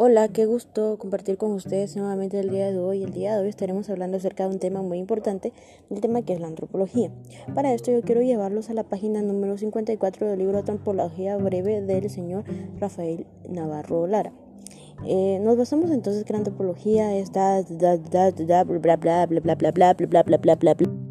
Hola, qué gusto compartir con ustedes nuevamente el día de hoy. El día de hoy estaremos hablando acerca de un tema muy importante, el tema que es la antropología. Para esto yo quiero llevarlos a la página número 54 del libro Antropología Breve del señor Rafael Navarro Lara. Nos basamos entonces que la antropología está bla bla bla bla bla bla bla bla bla bla bla bla bla